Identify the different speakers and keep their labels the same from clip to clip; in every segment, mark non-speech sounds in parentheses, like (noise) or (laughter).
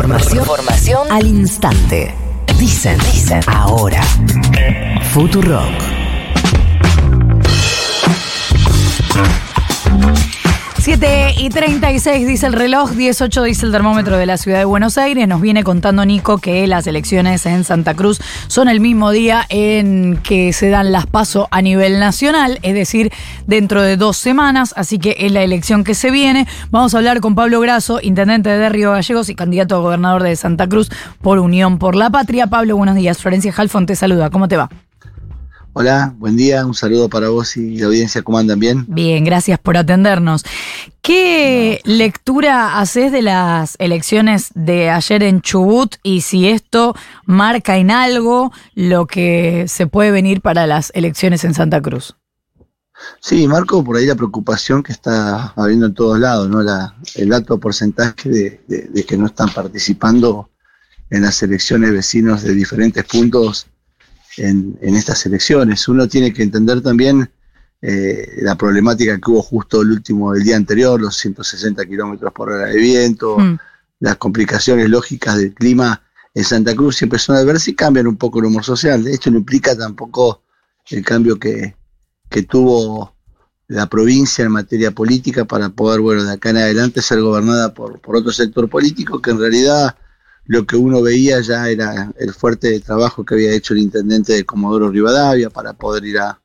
Speaker 1: Información, información al instante. Dicen, dicen, ahora. Futurock. 7 y 36 dice el reloj, 18 dice el termómetro de la ciudad de Buenos Aires. Nos viene contando Nico que las elecciones en Santa Cruz son el mismo día en que se dan las pasos a nivel nacional, es decir, dentro de dos semanas, así que es la elección que se viene. Vamos a hablar con Pablo Grasso, intendente de Río Gallegos y candidato a gobernador de Santa Cruz por Unión por la Patria. Pablo, buenos días. Florencia Halfon te saluda. ¿Cómo te va?
Speaker 2: Hola, buen día, un saludo para vos y la audiencia, ¿cómo andan bien?
Speaker 1: Bien, gracias por atendernos. ¿Qué lectura haces de las elecciones de ayer en Chubut y si esto marca en algo lo que se puede venir para las elecciones en Santa Cruz?
Speaker 2: Sí, marco por ahí la preocupación que está habiendo en todos lados, ¿no? La, el alto porcentaje de, de que no están participando en las elecciones vecinos de diferentes puntos en, estas elecciones. Uno tiene que entender también eh, la problemática que hubo justo el último, el día anterior, los 160 kilómetros por hora de viento, mm. las complicaciones lógicas del clima en Santa Cruz siempre son adversas y cambian un poco el humor social. Esto no implica tampoco el cambio que, que tuvo la provincia en materia política para poder, bueno, de acá en adelante ser gobernada por, por otro sector político que en realidad lo que uno veía ya era el fuerte trabajo que había hecho el intendente de Comodoro Rivadavia para poder ir a,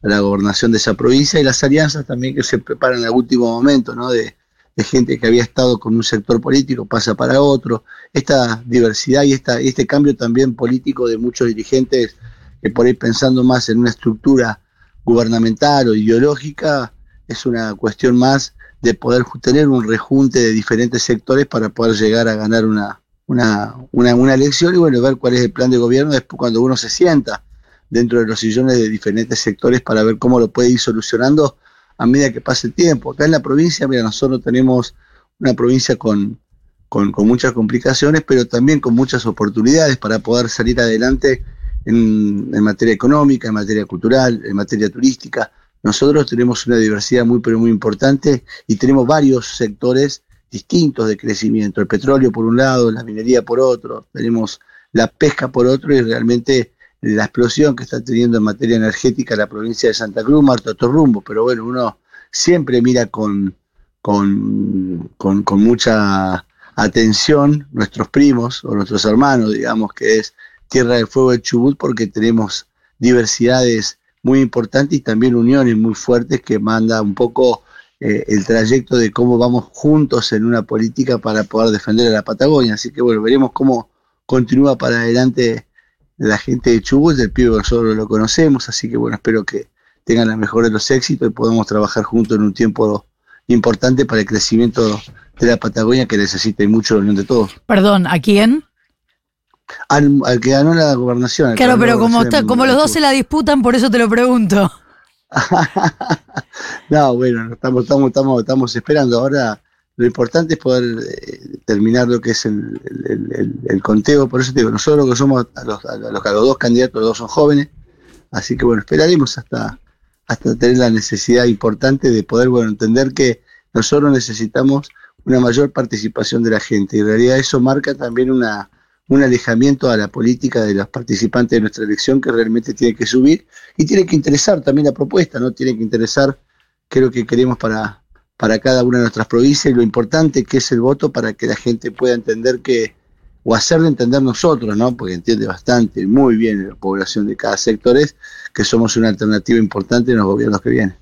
Speaker 2: la gobernación de esa provincia y las alianzas también que se preparan al último momento, ¿no? De, gente que había estado con un sector político pasa para otro. Esta diversidad y esta, este cambio también político de muchos dirigentes que por ahí pensando más en una estructura gubernamental o ideológica es una cuestión más de poder tener un rejunte de diferentes sectores para poder llegar a ganar una, una, una, una elección y bueno, ver cuál es el plan de gobierno después cuando uno se sienta dentro de los sillones de diferentes sectores para ver cómo lo puede ir solucionando a medida que pase el tiempo. Acá en la provincia, mira, nosotros tenemos una provincia con, con, muchas complicaciones, pero también con muchas oportunidades para poder salir adelante en, en, materia económica, en materia cultural, en materia turística. Nosotros tenemos una diversidad muy, pero muy importante y tenemos varios sectores distintos de crecimiento. El petróleo por un lado, la minería por otro, tenemos la pesca por otro y realmente la explosión que está teniendo en materia energética la provincia de Santa Cruz marca otro rumbo, pero bueno, uno siempre mira con, con, con, mucha atención nuestros primos o nuestros hermanos, digamos que es Tierra del Fuego de Chubut, porque tenemos diversidades muy importantes y también uniones muy fuertes que manda un poco eh, el trayecto de cómo vamos juntos en una política para poder defender a la Patagonia. Así que bueno, veremos cómo continúa para adelante la gente de Chubut, del pibe nosotros lo conocemos, así que bueno, espero que tengan la mejor de los éxitos y podamos trabajar juntos en un tiempo importante para el crecimiento de la Patagonia que necesita y mucho la unión de todos.
Speaker 1: Perdón, ¿a quién?
Speaker 2: Al, que ganó la gobernación.
Speaker 1: Claro, pero como, está, como los dos se la disputan, por eso te lo pregunto. (laughs)
Speaker 2: no, bueno, estamos, estamos, estamos, estamos esperando. Ahora lo importante es poder eh, terminar lo que es el, conteo. Por eso te digo, nosotros que somos los, los, dos candidatos, los dos son jóvenes. Así que bueno, esperaremos hasta, hasta tener la necesidad importante de poder bueno, entender que nosotros necesitamos una mayor participación de la gente. Y en realidad eso marca también una, un alejamiento a la política de los participantes de nuestra elección que realmente tiene que subir y tiene que interesar también la propuesta, ¿no? Tiene que interesar qué es lo que queremos para, para cada una de nuestras provincias y lo importante que es el voto para que la gente pueda entender que, o hacerle entender nosotros, ¿no? Porque entiende bastante, muy bien la población de cada sector es que somos una alternativa importante en los gobiernos que vienen.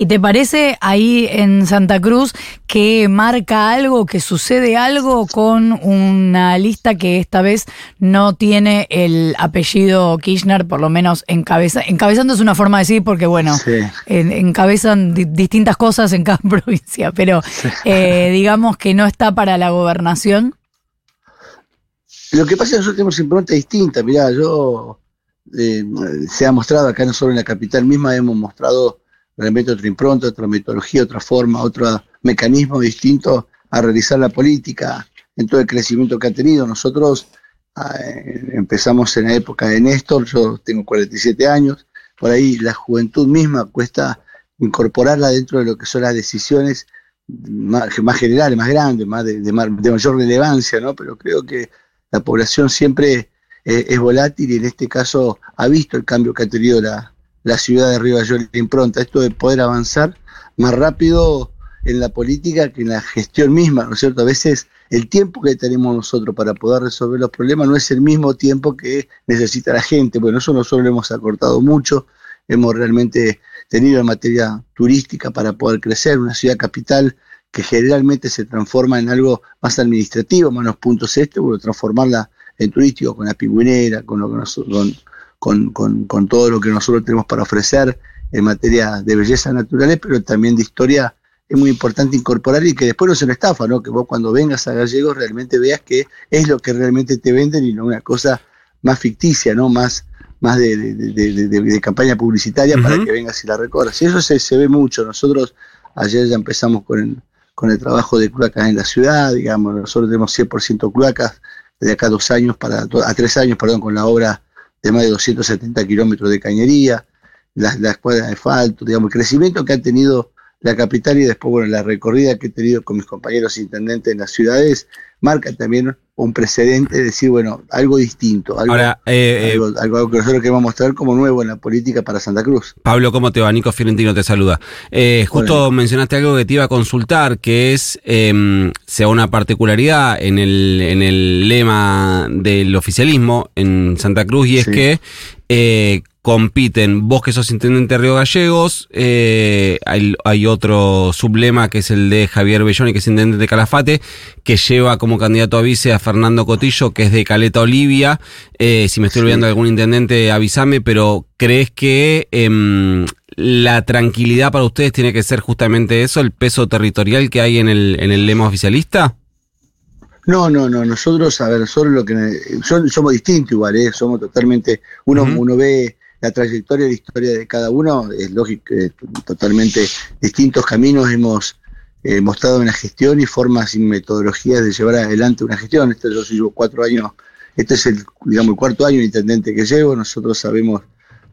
Speaker 1: ¿Y te parece ahí en Santa Cruz que marca algo, que sucede algo con una lista que esta vez no tiene el apellido Kirchner, por lo menos encabeza, encabezando es una forma de decir porque bueno, encabezan distintas cosas en cada (laughs) provincia, pero eh, digamos que no está para la gobernación?
Speaker 2: Lo que pasa es que nosotros tenemos impronta distinta, mirá, yo eh, se ha mostrado acá no solo en la capital misma, hemos mostrado realmente otra impronta, otra metodología, otra forma, otro mecanismo distinto a realizar la política en todo el crecimiento que ha tenido. Nosotros ah, empezamos en la época de Néstor, yo tengo 47 años, por ahí la juventud misma cuesta incorporarla dentro de lo que son las decisiones más, generales, más grandes, más de, mayor relevancia, ¿no? Pero creo que la población siempre eh, es volátil y en este caso ha visto el cambio que ha tenido la, ciudad de Río la impronta, esto de poder avanzar más rápido en la política que en la gestión misma, ¿no es cierto? A veces el tiempo que tenemos nosotros para poder resolver los problemas no es el mismo tiempo que necesita la gente. Bueno, eso nosotros lo hemos acortado mucho, hemos realmente tenido en materia turística para poder crecer, una ciudad capital que generalmente se transforma en algo más administrativo, más los puntos este, bueno, transformarla en turístico con la pingüinera, con, lo con, con, con todo lo que nosotros tenemos para ofrecer en materia de belleza naturales, pero también de historia es muy importante incorporar y que después no se lo estafa, ¿no? Que vos cuando vengas a Gallegos realmente veas que es lo que realmente te venden y no una cosa más ficticia, ¿no? Más, más de, de, campaña publicitaria para que vengas y la recorras. Y eso se, se, ve mucho. Nosotros ayer ya empezamos con el, con el trabajo de cloacas en la ciudad, digamos, nosotros tenemos 100% cloacas desde acá dos años, para, a tres años, perdón, con la obra de más de 270 kilómetros de cañería, la, la escuadra de asfalto, digamos, el crecimiento que ha tenido la capital y después, bueno, la recorrida que he tenido con mis compañeros intendentes en las ciudades, marca también un precedente de decir, bueno, algo distinto, algo,
Speaker 3: Ahora, eh,
Speaker 2: algo, algo, que nosotros queremos mostrar como nuevo en la política para Santa Cruz.
Speaker 3: Pablo, ¿cómo te va? Nico Fiorentino te saluda. Eh, justo mencionaste algo que te iba a consultar, que es, eh, sea una particularidad en el, en el lema del oficialismo en Santa Cruz, y es que eh, compiten, vos que sos intendente de Río Gallegos, eh, hay, otro sublema que es el de Javier Belloni, que es intendente de Calafate, que lleva como candidato a vice a Fernando Cotillo, que es de Caleta Olivia. Eh, si me estoy olvidando de algún intendente, avísame, pero ¿crees que em, la tranquilidad para ustedes tiene que ser justamente eso, el peso territorial que hay en el, en el lema oficialista?
Speaker 2: No, no, no. Nosotros, a ver, solo lo que somos distintos igual, ¿eh? somos totalmente. Uno, uno ve la trayectoria y la historia de cada uno, es lógico, totalmente distintos caminos hemos eh, mostrado en la gestión y formas y metodologías de llevar adelante una gestión. Este yo llevo cuatro años, este es el, digamos, el cuarto año intendente que llevo, nosotros sabemos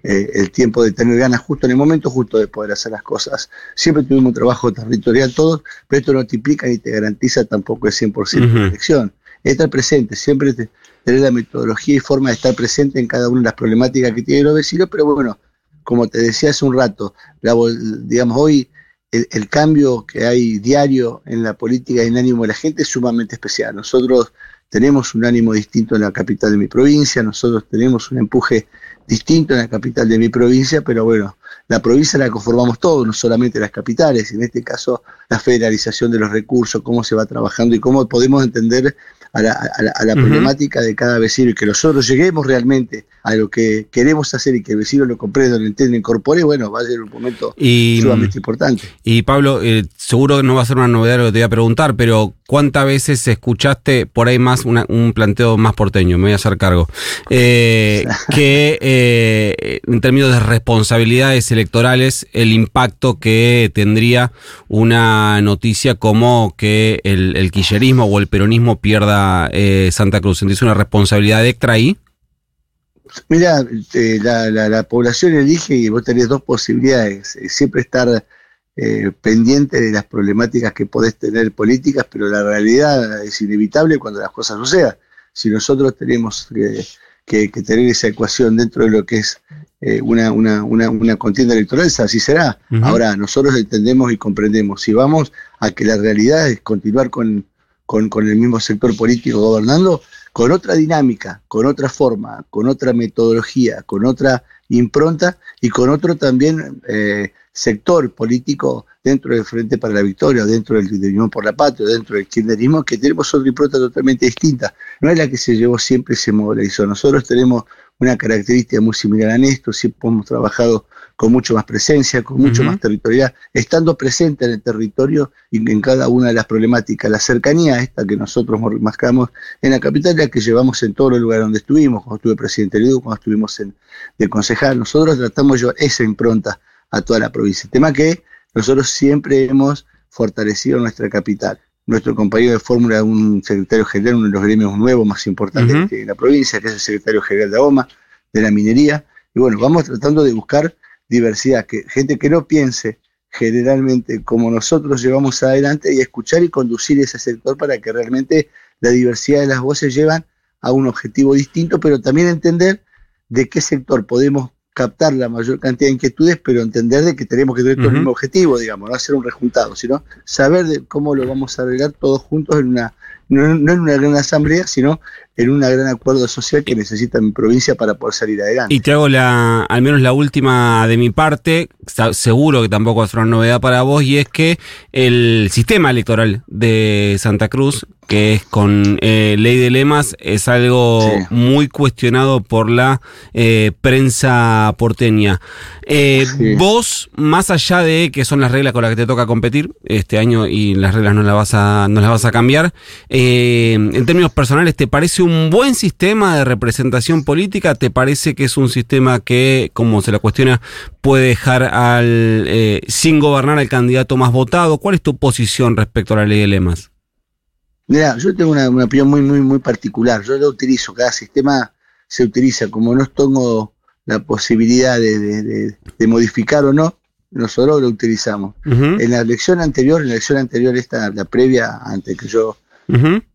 Speaker 2: eh, el tiempo de tener ganas justo en el momento justo de poder hacer las cosas. Siempre tuvimos un trabajo territorial todos, pero esto no te implica ni te garantiza tampoco el 100% de elección. Estar presente, siempre te, tener la metodología y forma de estar presente en cada una de las problemáticas que tienen los vecinos, pero bueno, como te decía hace un rato, digamos, hoy el, cambio que hay diario en la política y en ánimo de la gente es sumamente especial. Nosotros tenemos un ánimo distinto en la capital de mi provincia, nosotros tenemos un empuje distinto en la capital de mi provincia, pero bueno, la provincia la conformamos todos, no solamente las capitales, en este caso la federalización de los recursos, cómo se va trabajando y cómo podemos entender a la, problemática de cada vecino y que nosotros lleguemos realmente a lo que queremos hacer y que el vecino lo comprenda, lo entienda, incorpore, bueno, va a ser un momento sumamente importante.
Speaker 3: Y Pablo, eh, seguro que no va a ser una novedad lo que te voy a preguntar, pero ¿cuántas veces escuchaste por ahí más un planteo más porteño? Me voy a hacer cargo. Eh, (laughs) que eh, en términos de responsabilidades electorales, el impacto que tendría una noticia como que el, el quillerismo o el peronismo pierda eh, Santa Cruz? ¿Sentís una responsabilidad extra ahí?
Speaker 2: Mira, eh, la, población elige y vos tenés dos posibilidades. Eh, siempre estar pendiente de las problemáticas que podés tener políticas, pero la realidad es inevitable cuando las cosas sucedan. Si nosotros tenemos que, tener esa ecuación dentro de lo que es una, una, contienda electoral, así será. Ahora, nosotros entendemos y comprendemos. Si vamos a que la realidad es continuar con, con, con el mismo sector político gobernando, con otra dinámica, con otra forma, con otra metodología, con otra impronta y con otro también eh, sector político dentro del Frente para la Victoria, dentro del Unión por la Patria, dentro del kirchnerismo, que tenemos otra impronta totalmente distinta. No es la que se llevó siempre y se modelizó. Nosotros tenemos una característica muy similar a Néstor, siempre hemos trabajado con mucho más presencia, con mucho más territorial, estando presente en el territorio y en cada una de las problemáticas. La cercanía esta que nosotros marcamos en la capital, la que llevamos en todos los lugares donde estuvimos, cuando estuve presidente del cuando estuvimos en, de concejal, nosotros tratamos de llevar esa impronta a toda la provincia. El tema que nosotros siempre hemos fortalecido nuestra capital. Nuestro compañero de fórmula, un secretario general, uno de los gremios nuevos más importantes de la provincia, que es el secretario general de AOMA, de la minería. Y bueno, vamos tratando de buscar diversidad, que gente que no piense generalmente como nosotros llevamos adelante y escuchar y conducir ese sector para que realmente la diversidad de las voces llevan a un objetivo distinto, pero también entender de qué sector podemos captar la mayor cantidad de inquietudes, pero entender de que tenemos que tener todo el mismo objetivo, digamos, no hacer un rejuntado, sino saber de cómo lo vamos a arreglar todos juntos en una no, en una gran asamblea, sino en un gran acuerdo social que necesita mi provincia para poder salir adelante.
Speaker 3: Y te hago la, al menos la última de mi parte, seguro que tampoco es una novedad para vos, y es que el sistema electoral de Santa Cruz, que es con eh, ley de lemas, es algo muy cuestionado por la eh, prensa porteña. Eh, vos, más allá de que son las reglas con las que te toca competir este año y las reglas no las vas a, no las vas a cambiar, en términos personales, ¿te parece un buen sistema de representación política? ¿Te parece que es un sistema que, como se la cuestiona, puede dejar al sin gobernar al candidato más votado? ¿Cuál es tu posición respecto a la ley de lemas?
Speaker 2: Mira, yo tengo una, opinión muy, muy, muy particular. Yo lo utilizo, cada sistema se utiliza. Como no tengo la posibilidad de, modificar o no, nosotros lo utilizamos. En la elección anterior, en la elección anterior, esta, la previa, antes que yo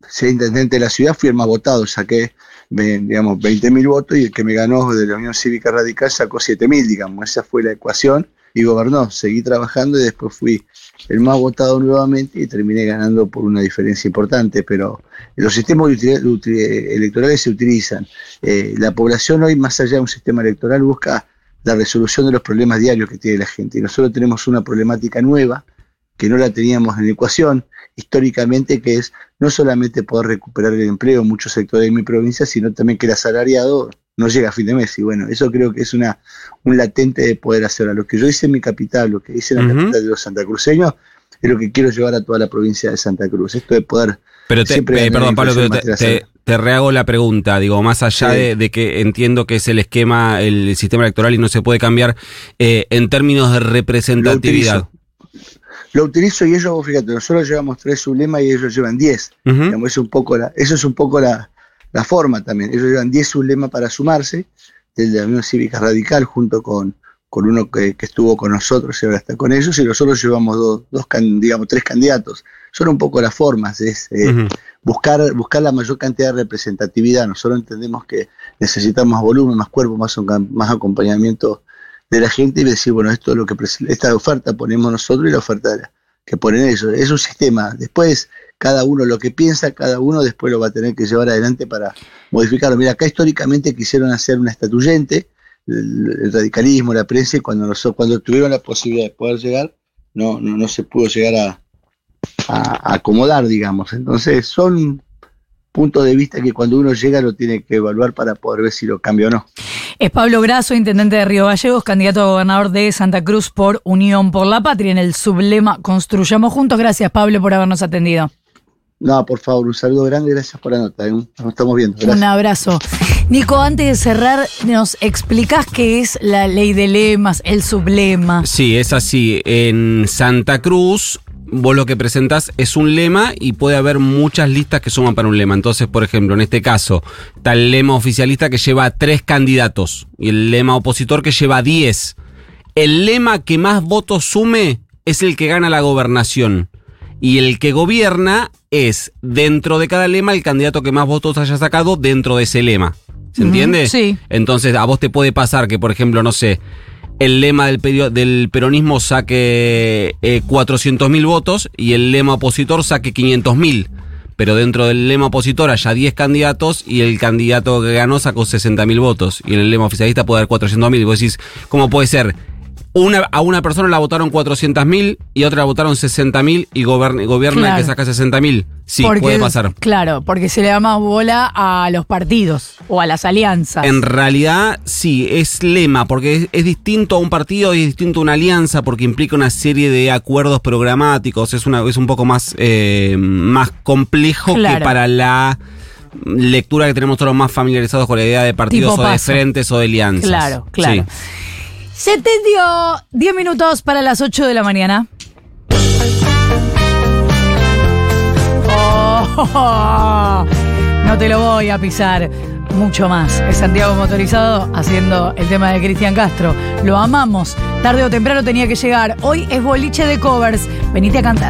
Speaker 2: sea intendente de la ciudad, fui el más votado, saqué digamos, 20.000 votos y el que me ganó de la Unión Cívica Radical sacó 7.000, digamos. Esa fue la ecuación y gobernó. Seguí trabajando y después fui el más votado nuevamente y terminé ganando por una diferencia importante, pero los sistemas electorales se utilizan. Eh, la población hoy, más allá de un sistema electoral, busca la resolución de los problemas diarios que tiene la gente. Y nosotros tenemos una problemática nueva que no la teníamos en la ecuación históricamente, que es no solamente poder recuperar el empleo en muchos sectores de mi provincia, sino también que el asalariado no llega a fin de mes. Y bueno, eso creo que es una un latente de poder hacer. A lo que yo hice en mi capital, lo que hice en la capital de los santacruceños, es lo que quiero llevar a toda la provincia de Santa Cruz. Esto de poder.
Speaker 3: Pero te, eh, perdón, Pablo, te, te, rehago la pregunta. Digo, más allá de, que entiendo que es el esquema, el sistema electoral y no se puede cambiar, eh, en términos de representatividad.
Speaker 2: Lo utilizo, y ellos, fíjate, nosotros llevamos tres sublemas y ellos llevan diez. es un poco la, eso es un poco la, la forma también. Ellos llevan 10 sublemas para sumarse, del de la Unión Cívica Radical, junto con, con uno que, estuvo con nosotros y ahora está con ellos, y nosotros llevamos dos, dos digamos, tres candidatos. Son un poco las formas, es eh, buscar, buscar la mayor cantidad de representatividad. Nosotros entendemos que necesitamos más volumen, más cuerpo, más, más acompañamiento de la gente y decir, bueno, esto es lo que esta oferta ponemos nosotros y la oferta que ponen ellos. Es un sistema. Después, cada uno lo que piensa, cada uno después lo va a tener que llevar adelante para modificarlo. Mira, acá históricamente quisieron hacer una estatuyente, el, radicalismo, la prensa, y cuando, cuando tuvieron la posibilidad de poder llegar, no, no, no se pudo llegar a, acomodar, digamos. Entonces, son puntos de vista que cuando uno llega lo tiene que evaluar para poder ver si lo cambia o no.
Speaker 1: Es Pablo Grasso, intendente de Río Gallegos, candidato a gobernador de Santa Cruz por Unión por la Patria en el sublema Construyamos Juntos. Gracias, Pablo, por habernos atendido.
Speaker 2: No, por favor, un saludo grande y gracias por la nota. ¿eh? Nos estamos viendo.
Speaker 1: Un abrazo. Nico, antes de cerrar, ¿nos explicás qué es la ley de lemas, el sublema?
Speaker 3: Sí, es así. En Santa Cruz, vos lo que presentás es un lema y puede haber muchas listas que suman para un lema. Entonces, por ejemplo, en este caso, está el lema oficialista que lleva tres candidatos y el lema opositor que lleva diez. El lema que más votos sume es el que gana la gobernación. Y el que gobierna es, dentro de cada lema, el candidato que más votos haya sacado dentro de ese lema. ¿Se entiende?
Speaker 1: Sí.
Speaker 3: Entonces, a vos te puede pasar que, por ejemplo, no sé, el lema del, del peronismo saque eh, 400.000 votos y el lema opositor saque 500.000. Pero dentro del lema opositor haya 10 candidatos y el candidato que ganó sacó 60.000 votos. Y en el lema oficialista puede haber 400.000. Y vos decís, ¿cómo puede ser? Una, a una persona la votaron 400.000 y a otra la votaron 60.000 y gobierna, el que saca 60.000. Sí, puede pasar.
Speaker 1: Claro, porque se le da más bola a los partidos o a las alianzas.
Speaker 3: En realidad, sí, es lema, porque es, distinto a un partido y es distinto a una alianza, porque implica una serie de acuerdos programáticos. Es, una, es un poco más, eh, más complejo que para la lectura que tenemos todos más familiarizados con la idea de partidos o de frentes o de alianzas.
Speaker 1: Claro, claro. Se te dio 10 minutos para las 8 de la mañana. Oh, no te lo voy a pisar. mucho más. Es Santiago Motorizado haciendo el tema de Cristian Castro. Lo amamos. Tarde o temprano tenía que llegar. Hoy es boliche de covers. Venite a cantar.